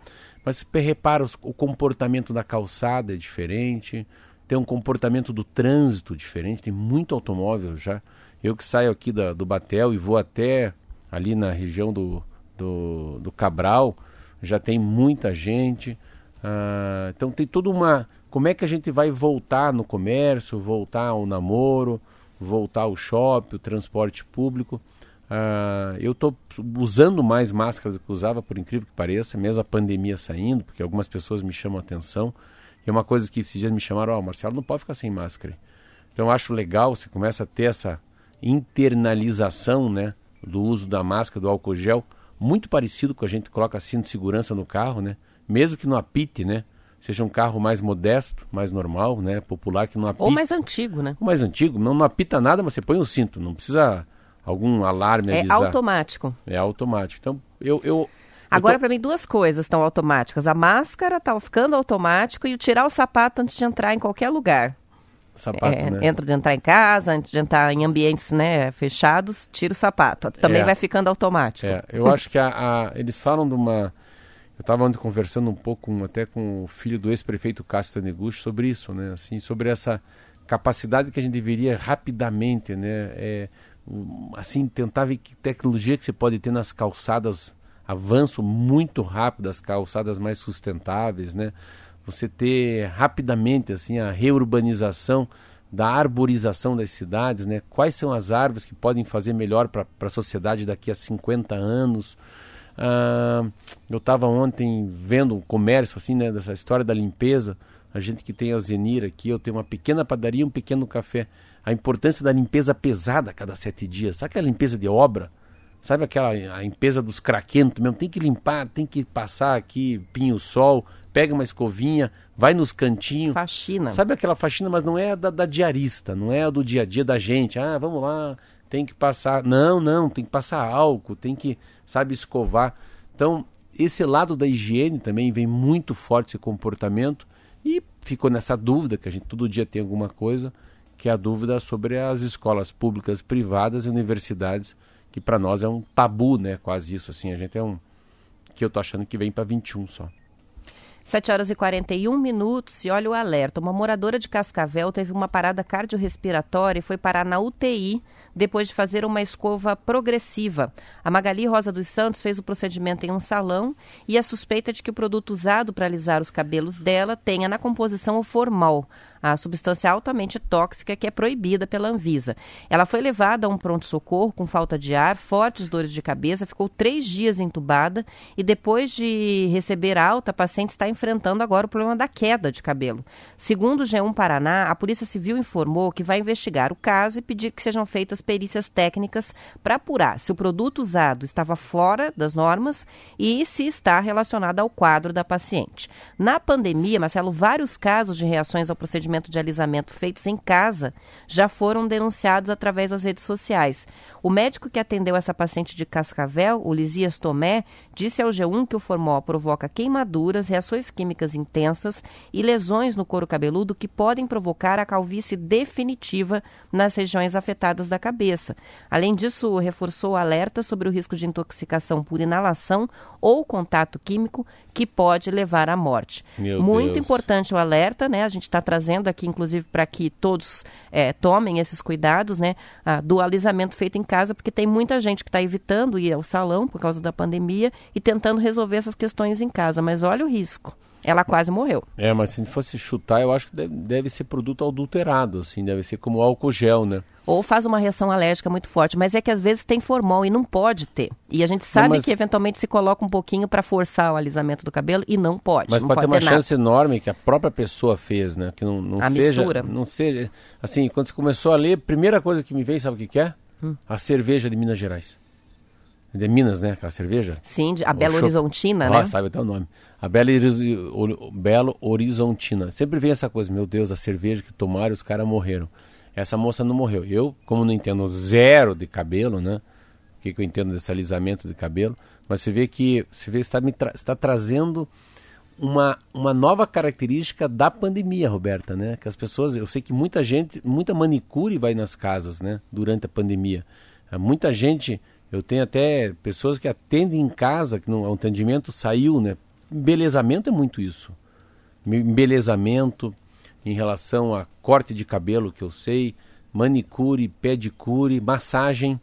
Mas repara, o comportamento da calçada é diferente tem um comportamento do trânsito diferente, tem muito automóvel já. Eu que saio aqui da, do Batel e vou até ali na região do, do, do Cabral, já tem muita gente. Ah, então tem toda uma. Como é que a gente vai voltar no comércio, voltar ao namoro, voltar ao shopping, o transporte público? Ah, eu estou usando mais máscara do que usava, por incrível que pareça, mesmo a pandemia saindo, porque algumas pessoas me chamam a atenção. E é uma coisa que esses dias me chamaram: Ó, oh, Marcelo, não pode ficar sem máscara. Então eu acho legal, você começa a ter essa internalização né, do uso da máscara, do álcool gel, muito parecido com a gente coloca cinto de segurança no carro, né? Mesmo que não apite, né? Seja um carro mais modesto, mais normal, né? Popular, que não apita. Ou mais antigo, né? Ou mais antigo, não, não apita nada, mas você põe o cinto, não precisa algum alarme é avisar. É automático. É automático. Então, eu... eu Agora, tô... para mim, duas coisas estão automáticas. A máscara está ficando automático e o tirar o sapato antes de entrar em qualquer lugar. Sapato, é, né? Antes de entrar em casa, antes de entrar em ambientes né, fechados, tira o sapato. Também é. vai ficando automático. É, eu acho que a, a, eles falam de uma... Eu estava conversando um pouco até com o filho do ex-prefeito Cássio Taneguchi sobre isso, né? Assim, sobre essa capacidade que a gente deveria rapidamente, né? É, assim, tentar ver que tecnologia que você pode ter nas calçadas, avanço muito rápido das calçadas mais sustentáveis, né? você ter rapidamente assim a reurbanização da arborização das cidades, né? Quais são as árvores que podem fazer melhor para a sociedade daqui a 50 anos? Ah, eu estava ontem vendo o comércio assim, né? Dessa história da limpeza. A gente que tem a Zenir aqui, eu tenho uma pequena padaria, um pequeno café. A importância da limpeza pesada a cada sete dias. Sabe aquela limpeza de obra? Sabe aquela a limpeza dos craquentos mesmo? Tem que limpar, tem que passar aqui pinho-sol, pega uma escovinha, vai nos cantinhos. Faxina. Sabe aquela faxina, mas não é da, da diarista, não é do dia a dia da gente. Ah, vamos lá, tem que passar. Não, não, tem que passar álcool, tem que, sabe, escovar. Então, esse lado da higiene também vem muito forte esse comportamento e ficou nessa dúvida, que a gente todo dia tem alguma coisa, que é a dúvida sobre as escolas públicas, privadas e universidades, que para nós é um tabu, né? Quase isso, assim. A gente é um. que eu tô achando que vem para 21 só. 7 horas e 41 minutos e olha o alerta. Uma moradora de Cascavel teve uma parada cardiorrespiratória e foi parar na UTI depois de fazer uma escova progressiva. A Magali Rosa dos Santos fez o procedimento em um salão e a suspeita de que o produto usado para alisar os cabelos dela tenha na composição o formal, a substância altamente tóxica que é proibida pela Anvisa. Ela foi levada a um pronto-socorro com falta de ar, fortes dores de cabeça, ficou três dias entubada e depois de receber alta, a paciente está enfrentando agora o problema da queda de cabelo. Segundo o G1 Paraná, a Polícia Civil informou que vai investigar o caso e pedir que sejam feitas perícias técnicas para apurar se o produto usado estava fora das normas e se está relacionado ao quadro da paciente. Na pandemia, Marcelo, vários casos de reações ao procedimento de alisamento feitos em casa já foram denunciados através das redes sociais. O médico que atendeu essa paciente de Cascavel, o Lisias Tomé, disse ao G1 que o formol provoca queimaduras, reações químicas intensas e lesões no couro cabeludo que podem provocar a calvície definitiva nas regiões afetadas da cabeça. Além disso, reforçou o alerta sobre o risco de intoxicação por inalação ou contato químico que pode levar à morte. Meu Muito Deus. importante o alerta, né? A gente está trazendo aqui, inclusive, para que todos é, tomem esses cuidados, né? do alisamento feito em casa, porque tem muita gente que está evitando ir ao salão por causa da pandemia e tentando resolver essas questões em casa. Mas olha o risco. Ela quase morreu. É, mas se fosse chutar, eu acho que deve, deve ser produto adulterado, assim, deve ser como álcool gel, né? Ou faz uma reação alérgica muito forte, mas é que às vezes tem formol e não pode ter. E a gente sabe não, mas... que eventualmente se coloca um pouquinho para forçar o alisamento do cabelo e não pode. Mas não pode, pode ter uma ter chance enorme que a própria pessoa fez, né? Que não, não a seja, mistura. não seja, assim, quando você começou a ler, a primeira coisa que me veio, sabe o que, que é? Hum. A cerveja de Minas Gerais. De Minas, né? Aquela cerveja? Sim, a Belo Horizontina, né? Ah, sabe até o nome. A Belo, Belo Horizontina. Sempre vem essa coisa, meu Deus, a cerveja que tomaram, os caras morreram. Essa moça não morreu. Eu, como não entendo zero de cabelo, né? O que, que eu entendo desse alisamento de cabelo, mas você vê que você vê está me tra está trazendo uma, uma nova característica da pandemia, Roberta, né? Que as pessoas, eu sei que muita gente, muita manicure vai nas casas, né? Durante a pandemia, muita gente, eu tenho até pessoas que atendem em casa, que não, o atendimento saiu, né? Embelezamento é muito isso, embelezamento, em relação a corte de cabelo, que eu sei, manicure, pedicure, massagem.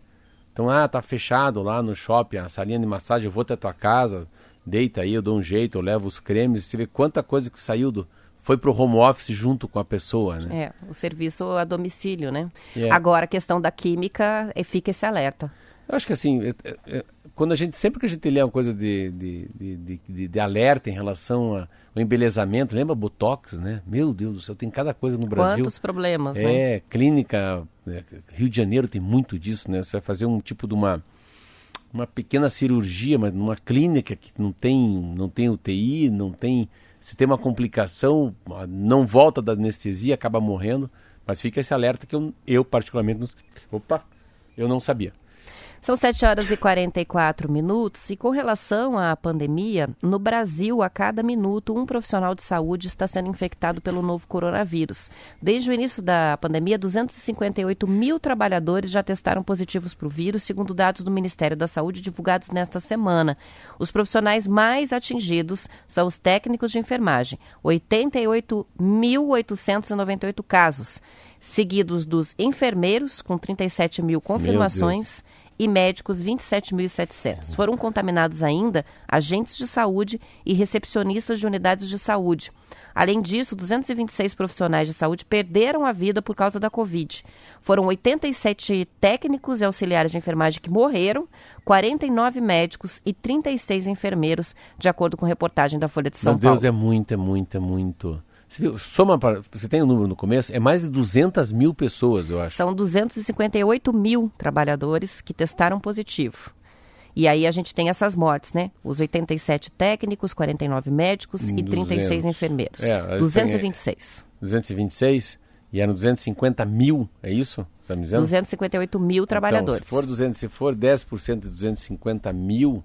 Então, ah, tá fechado lá no shopping, a salinha de massagem, eu vou até tua casa, deita aí, eu dou um jeito, eu levo os cremes, você vê quanta coisa que saiu do foi para o home office junto com a pessoa, né? É, o serviço a domicílio, né? É. Agora, a questão da química, fica esse alerta. Eu acho que assim, é, é, é, quando a gente, sempre que a gente lê uma coisa de, de, de, de, de alerta em relação ao embelezamento, lembra Botox, né? Meu Deus do céu, tem cada coisa no Brasil. Quantos problemas, é, né? É, clínica, Rio de Janeiro tem muito disso, né? Você vai fazer um tipo de uma uma pequena cirurgia, mas numa clínica que não tem, não tem UTI, não tem se tem uma complicação, não volta da anestesia, acaba morrendo. Mas fica esse alerta que eu, eu particularmente, não, opa, eu não sabia. São 7 horas e 44 minutos e com relação à pandemia, no Brasil, a cada minuto, um profissional de saúde está sendo infectado pelo novo coronavírus. Desde o início da pandemia, 258 mil trabalhadores já testaram positivos para o vírus, segundo dados do Ministério da Saúde divulgados nesta semana. Os profissionais mais atingidos são os técnicos de enfermagem, 88.898 casos, seguidos dos enfermeiros, com 37 mil confirmações e médicos 27.700. Foram contaminados ainda agentes de saúde e recepcionistas de unidades de saúde. Além disso, 226 profissionais de saúde perderam a vida por causa da Covid. Foram 87 técnicos e auxiliares de enfermagem que morreram, 49 médicos e 36 enfermeiros, de acordo com reportagem da Folha de São Meu Paulo. Meu Deus, é muito, é muito, é muito. Você, soma para, você tem o um número no começo? É mais de 200 mil pessoas, eu acho. São 258 mil trabalhadores que testaram positivo. E aí a gente tem essas mortes, né? Os 87 técnicos, 49 médicos 200. e 36 enfermeiros. É, 226. Tem, 226 e eram 250 mil, é isso? Você está me dizendo? 258 mil trabalhadores. Então, se for, 200, se for 10% de 250 mil,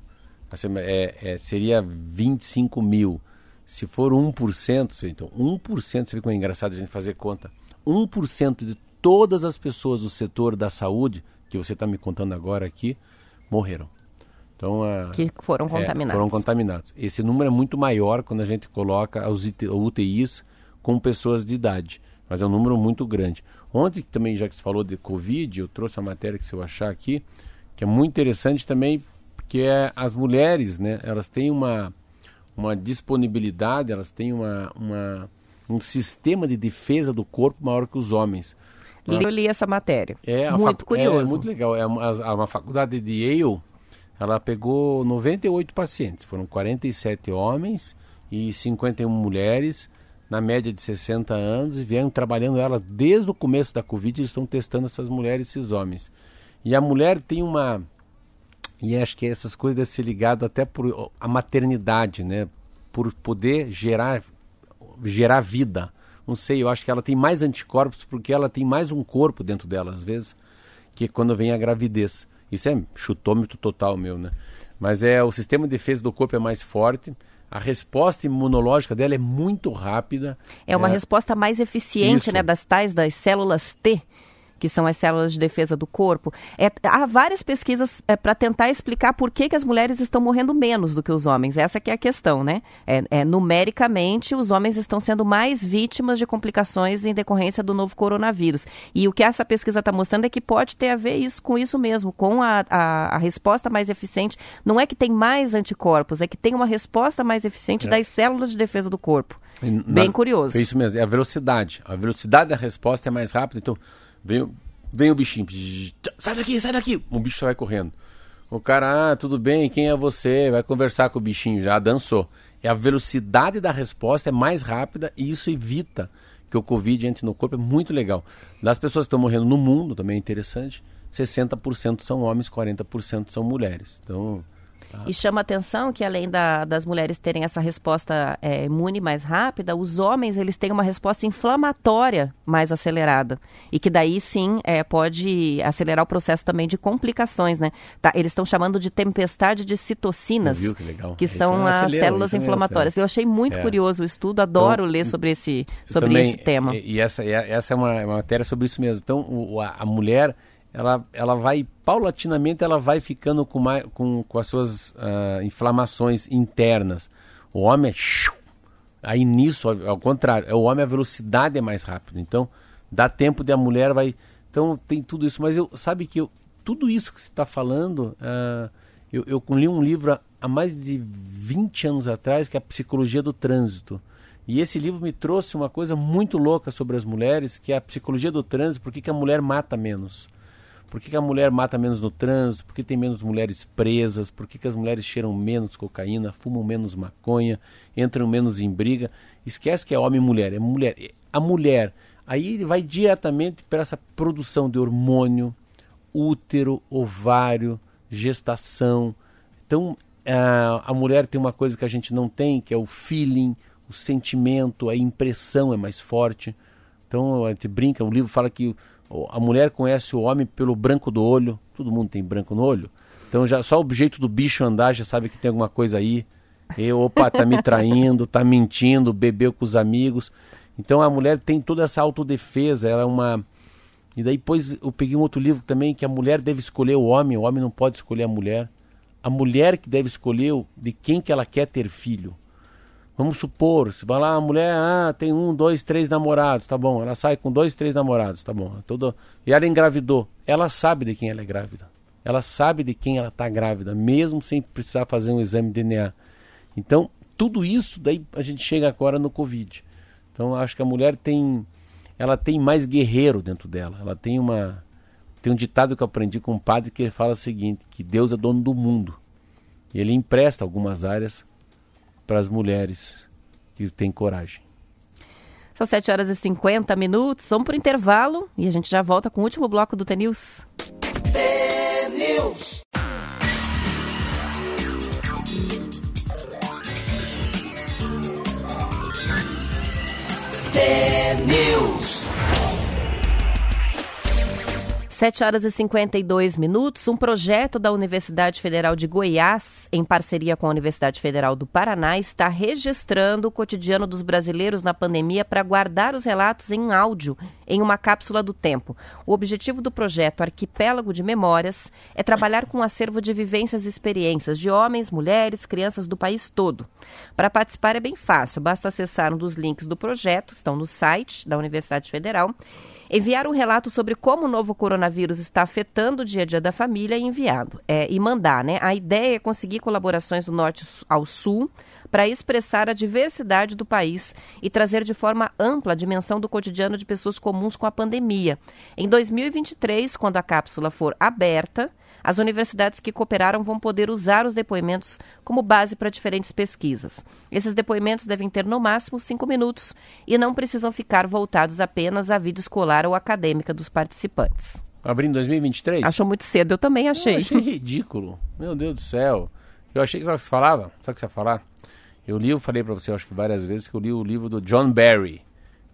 assim, é, é, seria 25 mil. Se for 1%, então 1%, você vê como é engraçado a gente fazer conta, 1% de todas as pessoas do setor da saúde, que você está me contando agora aqui, morreram. Então, a, que foram é, contaminados. Foram contaminados. Esse número é muito maior quando a gente coloca os UTIs com pessoas de idade, mas é um número muito grande. Ontem também, já que você falou de Covid, eu trouxe a matéria que se eu achar aqui, que é muito interessante também, porque é as mulheres, né, elas têm uma uma disponibilidade, elas têm uma, uma, um sistema de defesa do corpo maior que os homens. Eu li essa matéria. É muito curioso. É muito legal. É uma, uma faculdade de Yale, ela pegou 98 pacientes. Foram 47 homens e 51 mulheres, na média de 60 anos, e vieram trabalhando ela desde o começo da Covid. Eles estão testando essas mulheres e esses homens. E a mulher tem uma e acho que essas coisas devem ser ligadas até por a maternidade, né? Por poder gerar, gerar vida. Não sei, eu acho que ela tem mais anticorpos porque ela tem mais um corpo dentro dela, às vezes, que quando vem a gravidez. Isso é chutômetro total meu, né? Mas é o sistema de defesa do corpo é mais forte. A resposta imunológica dela é muito rápida. É uma é... resposta mais eficiente, né, das tais das células T que são as células de defesa do corpo. É, há várias pesquisas é, para tentar explicar por que, que as mulheres estão morrendo menos do que os homens. Essa que é a questão, né? É, é, numericamente, os homens estão sendo mais vítimas de complicações em decorrência do novo coronavírus. E o que essa pesquisa está mostrando é que pode ter a ver isso, com isso mesmo, com a, a, a, resposta mais eficiente. Não é que tem mais anticorpos, é que tem uma resposta mais eficiente é. das células de defesa do corpo. Bem Na, curioso. É isso mesmo, é a velocidade. A velocidade da resposta é mais rápida, então Vem, vem o bichinho. Sai daqui, sai daqui. O bicho vai correndo. O cara, ah, tudo bem, quem é você? Vai conversar com o bichinho, já dançou. É a velocidade da resposta é mais rápida e isso evita que o Covid entre no corpo. É muito legal. Das pessoas que estão morrendo no mundo, também é interessante, 60% são homens, 40% são mulheres. Então, ah. E chama atenção que além da, das mulheres terem essa resposta é, imune mais rápida, os homens eles têm uma resposta inflamatória mais acelerada e que daí sim é, pode acelerar o processo também de complicações, né? Tá, eles estão chamando de tempestade de citocinas, viu, que, legal. que são é as células inflamatórias. Eu achei muito é. curioso o estudo, adoro então, ler sobre esse sobre também, esse tema. E, e essa, essa é uma, uma, matéria sobre isso mesmo. Então o, a, a mulher ela, ela vai, paulatinamente, ela vai ficando com, mais, com, com as suas uh, inflamações internas. O homem é... Aí nisso, ao, contrário, o homem a velocidade é mais rápida. Então, dá tempo de a mulher vai... Então, tem tudo isso. Mas eu sabe que eu, tudo isso que você está falando, uh, eu, eu li um livro há mais de 20 anos atrás, que é a Psicologia do Trânsito. E esse livro me trouxe uma coisa muito louca sobre as mulheres, que é a psicologia do trânsito, por que a mulher mata menos. Por que, que, a mulher mata menos no trânsito? Por que tem menos mulheres presas? Por que, que as mulheres cheiram menos cocaína, fumam menos maconha, entram menos em briga? Esquece que é homem e mulher, é mulher. A mulher, aí vai diretamente para essa produção de hormônio, útero, ovário, gestação. Então, a, a mulher tem uma coisa que a gente não tem, que é o feeling, o sentimento, a impressão é mais forte. Então, a gente brinca, o livro fala que a mulher conhece o homem pelo branco do olho. Todo mundo tem branco no olho. Então já só o jeito do bicho andar já sabe que tem alguma coisa aí. E, opa, tá me traindo, tá mentindo, bebeu com os amigos. Então a mulher tem toda essa autodefesa, ela é uma E daí depois eu peguei um outro livro também que a mulher deve escolher o homem, o homem não pode escolher a mulher. A mulher que deve escolher de quem que ela quer ter filho. Vamos supor, se vai lá, a mulher ah, tem um, dois, três namorados, tá bom. Ela sai com dois, três namorados, tá bom. E ela engravidou. Ela sabe de quem ela é grávida. Ela sabe de quem ela está grávida, mesmo sem precisar fazer um exame de DNA. Então, tudo isso, daí a gente chega agora no Covid. Então, acho que a mulher tem, ela tem mais guerreiro dentro dela. Ela tem uma, tem um ditado que eu aprendi com um padre que ele fala o seguinte, que Deus é dono do mundo. E ele empresta algumas áreas para as mulheres que têm coragem. São 7 horas e 50 minutos. Vamos para o intervalo e a gente já volta com o último bloco do T-News. T-News. T-News. 7 horas e 52 minutos. Um projeto da Universidade Federal de Goiás, em parceria com a Universidade Federal do Paraná, está registrando o cotidiano dos brasileiros na pandemia para guardar os relatos em áudio em uma cápsula do tempo. O objetivo do projeto Arquipélago de Memórias é trabalhar com um acervo de vivências e experiências de homens, mulheres, crianças do país todo. Para participar é bem fácil, basta acessar um dos links do projeto, estão no site da Universidade Federal enviar um relato sobre como o novo coronavírus está afetando o dia a dia da família e enviado. É, e mandar, né? A ideia é conseguir colaborações do norte ao sul para expressar a diversidade do país e trazer de forma ampla a dimensão do cotidiano de pessoas comuns com a pandemia. Em 2023, quando a cápsula for aberta, as universidades que cooperaram vão poder usar os depoimentos como base para diferentes pesquisas. Esses depoimentos devem ter no máximo cinco minutos e não precisam ficar voltados apenas à vida escolar ou acadêmica dos participantes. Abrindo 2023? Achou muito cedo, eu também achei. Eu achei ridículo. Meu Deus do céu. Eu achei que você falava, sabe o que você ia falar? Eu li, eu falei para você, acho que várias vezes, que eu li o livro do John Barry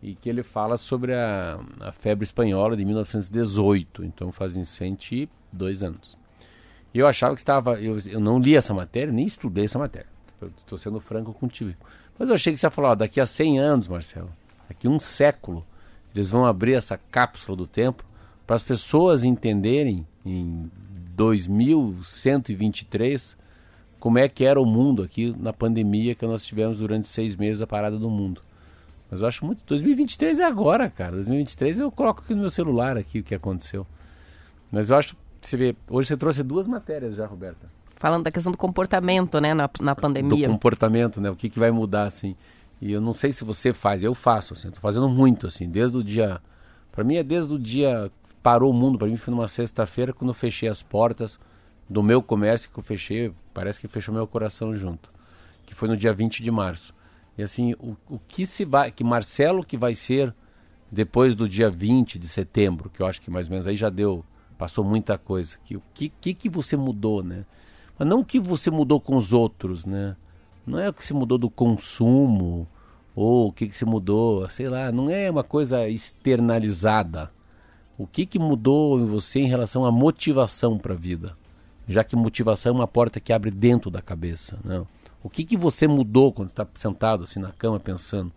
e que ele fala sobre a, a febre espanhola de 1918. Então fazem 102 anos. E eu achava que estava. Eu, eu não li essa matéria, nem estudei essa matéria. Estou sendo franco contigo. Mas eu achei que você ia falar, ó, daqui a 100 anos, Marcelo, daqui a um século, eles vão abrir essa cápsula do tempo para as pessoas entenderem em 2123 como é que era o mundo aqui na pandemia que nós tivemos durante seis meses a parada do mundo. Mas eu acho muito. 2023 é agora, cara. 2023 eu coloco aqui no meu celular aqui o que aconteceu. Mas eu acho. Você vê, hoje você trouxe duas matérias já, Roberta. Falando da questão do comportamento, né, na, na pandemia. Do comportamento, né? O que, que vai mudar, assim. E eu não sei se você faz, eu faço, assim. Tô fazendo muito, assim, desde o dia. Para mim é desde o dia. Parou o mundo, para mim foi numa sexta-feira quando eu fechei as portas do meu comércio que eu fechei, parece que fechou meu coração junto, que foi no dia 20 de março. E assim, o, o que se vai, que Marcelo que vai ser depois do dia 20 de setembro, que eu acho que mais ou menos aí já deu, passou muita coisa. O que, que, que você mudou, né? Mas não o que você mudou com os outros, né? Não é o que se mudou do consumo ou o que, que se mudou, sei lá, não é uma coisa externalizada. O que, que mudou em você em relação à motivação para a vida? já que motivação é uma porta que abre dentro da cabeça. Né? O que, que você mudou quando está sentado assim na cama pensando?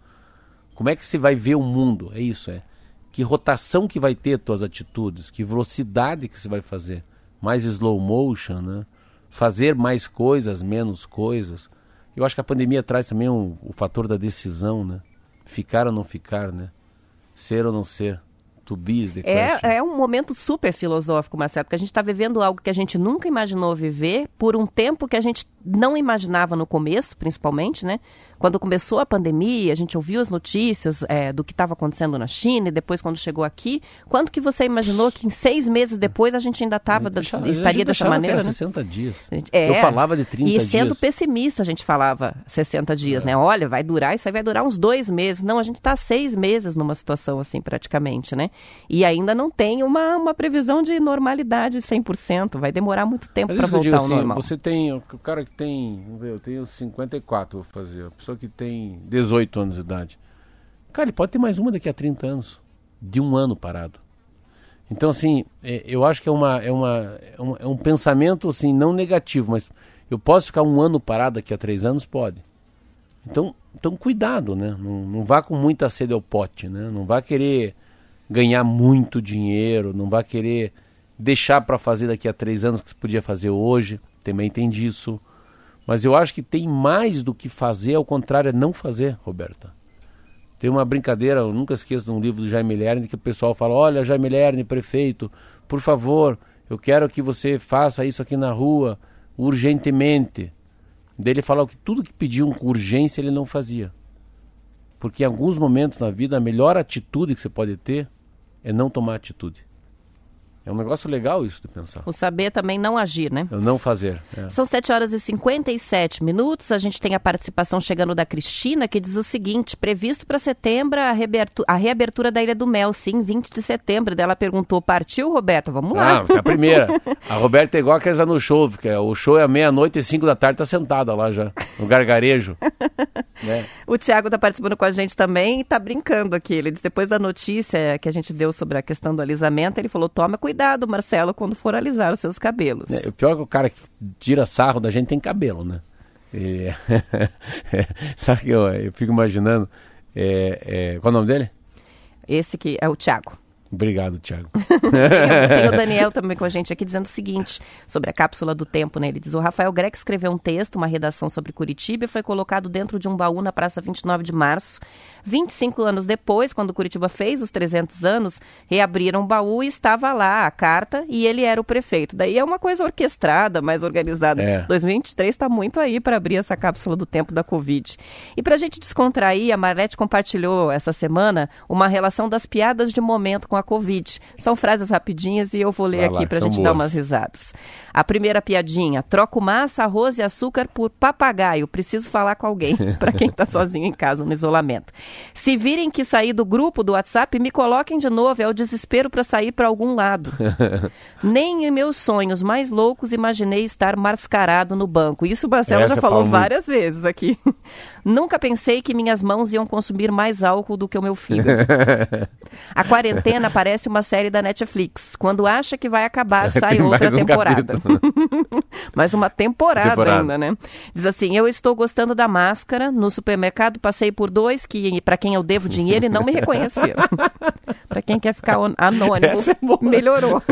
Como é que você vai ver o mundo? É isso, é. Que rotação que vai ter tuas atitudes? Que velocidade que você vai fazer? Mais slow motion, né? Fazer mais coisas, menos coisas. Eu acho que a pandemia traz também um, o fator da decisão, né? Ficar ou não ficar, né? Ser ou não ser. to be is the É, é um momento super filosófico, Marcelo, porque a gente está vivendo algo que a gente nunca imaginou viver por um tempo que a gente não imaginava no começo, principalmente, né? Quando começou a pandemia, a gente ouviu as notícias é, do que estava acontecendo na China e depois quando chegou aqui. Quando que você imaginou que em seis meses depois a gente ainda estava, estaria dessa maneira, era né? 60 dias. É, Eu falava de 30 E sendo dias. pessimista, a gente falava 60 dias, É. né? Olha, vai durar, isso aí vai durar uns dois meses. Não, a gente está seis meses numa situação assim, praticamente, né? E ainda não tem uma, uma previsão de normalidade 100%. Vai demorar muito tempo para voltar digo ao assim, normal. você tem, o cara que tem, eu tenho 54, vou fazer, a pessoa que tem 18 anos de idade. Cara, ele pode ter mais uma daqui a 30 anos, de um ano parado. Então, assim, é, eu acho que é, uma, é, uma, é, um, é um pensamento, assim, não negativo, mas eu posso ficar um ano parado daqui a três anos? Pode. Então, então cuidado, né? Não, não vá com muita sede ao pote, né? Não vá querer ganhar muito dinheiro, não vá querer deixar para fazer daqui a três anos que você podia fazer hoje. Também tem disso. Mas eu acho que tem mais do que fazer, ao contrário, é não fazer, Roberta. Tem uma brincadeira, eu nunca esqueço de um livro do Jaime Lerner, que o pessoal fala, olha, Jaime Lerner, prefeito, por favor, eu quero que você faça isso aqui na rua, urgentemente. Ele fala que tudo que pediam com urgência ele não fazia. Porque em alguns momentos na vida a melhor atitude que você pode ter é não tomar atitude. É um negócio legal isso de pensar. O saber também não agir, né? É não fazer. é. São 7 horas e 57 minutos. A gente tem a participação chegando da Cristina, que diz o seguinte: previsto para setembro a, reabertu- a reabertura da Ilha do Mel, sim, 20 de setembro. Daí Ela perguntou: partiu, Roberto? Vamos lá. Ah, você é a primeira. A Roberta é igual aqueles lá no show, que é- o show é meia-noite e cinco da tarde, tá sentada lá já, no gargarejo. né? O Tiago está participando com a gente também e está brincando aqui. Ele diz, depois da notícia que a gente deu sobre a questão do alisamento, ele falou: toma cuidado, Marcelo, quando for alisar os seus cabelos. É, o pior é que o cara que tira sarro da gente tem cabelo, né? E- Sabe que eu, eu fico imaginando. É, é, qual é o nome dele? Esse que é o Tiago. Obrigado, Thiago. Tem o Daniel também com a gente aqui dizendo o seguinte sobre a cápsula do tempo, né? Ele diz: o Rafael Greck escreveu um texto, uma redação sobre Curitiba e foi colocado dentro de um baú na Praça 29 de Março. 25 anos depois, quando Curitiba fez os 300 anos, reabriram o baú e estava lá a carta e ele era o prefeito. Daí é uma coisa orquestrada, mais organizada. É. 2023 está muito aí para abrir essa cápsula do tempo da Covid. E para a gente descontrair, a Marlete compartilhou essa semana uma relação das piadas de momento com a Covid. São frases rapidinhas e eu vou ler Vai aqui para a gente dar boas. umas risadas. A primeira piadinha: troco massa, arroz e açúcar por papagaio. Preciso falar com alguém, para quem está sozinho em casa no isolamento. Se virem que sair do grupo do WhatsApp, me coloquem de novo. É o desespero para sair para algum lado. Nem em meus sonhos mais loucos imaginei estar mascarado no banco. Isso o Marcelo Essa já falou fala muito. várias vezes aqui. Nunca pensei que minhas mãos iam consumir mais álcool do que o meu fígado. A quarentena parece uma série da Netflix. Quando acha que vai acabar, sai outra um temporada. capítulo. Mais uma temporada, Temporada. ainda, né? Diz assim: Eu estou gostando da máscara. No supermercado passei por dois que para quem eu devo dinheiro e não me reconheceram. para quem quer ficar anônimo, é melhorou.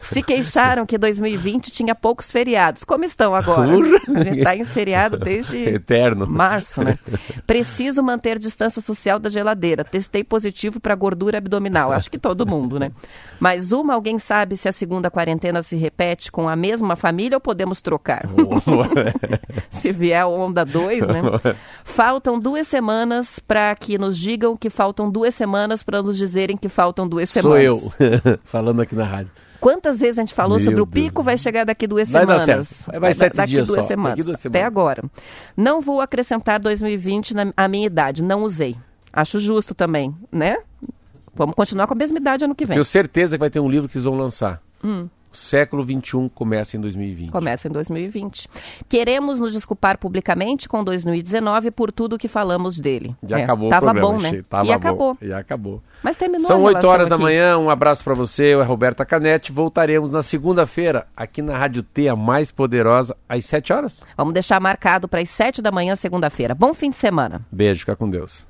Se queixaram que 2020 tinha poucos feriados. Como estão agora? A gente está em feriado desde Eterno. março, né? Preciso manter distância social da geladeira. Testei positivo para gordura abdominal. Acho que todo mundo, né? Mas uma, alguém sabe se a segunda quarentena se repete com a mesma família ou podemos trocar? se vier a onda 2, né? Faltam duas semanas para que nos digam que faltam duas semanas para nos dizerem que faltam duas Sou semanas. eu, falando aqui na rádio. Quantas vezes a gente falou Meu sobre o Deus. pico vai chegar daqui duas Vai semanas? certo. Vai sete daqui dias duas só. Semanas. Daqui duas Até semanas. agora. Não vou acrescentar 2020 na a minha idade, não usei. Acho justo também, né? Vamos continuar com a mesma idade ano que vem. Tenho certeza que vai ter um livro que eles vão lançar. O século XXI começa em 2020. Começa em 2020. Queremos nos desculpar publicamente com 2019 por tudo que falamos dele. Já É, acabou tava o programa. bom, né? Che- Tava e acabou. Bom. Já acabou. Mas terminou São a 8 relação horas da aqui. manhã, um abraço pra você, eu é Roberta Canete. Voltaremos na segunda-feira, aqui na Rádio T, a mais poderosa, às 7 horas. Vamos deixar marcado para as 7 da manhã, segunda-feira. Bom fim de semana. Beijo, fica com Deus.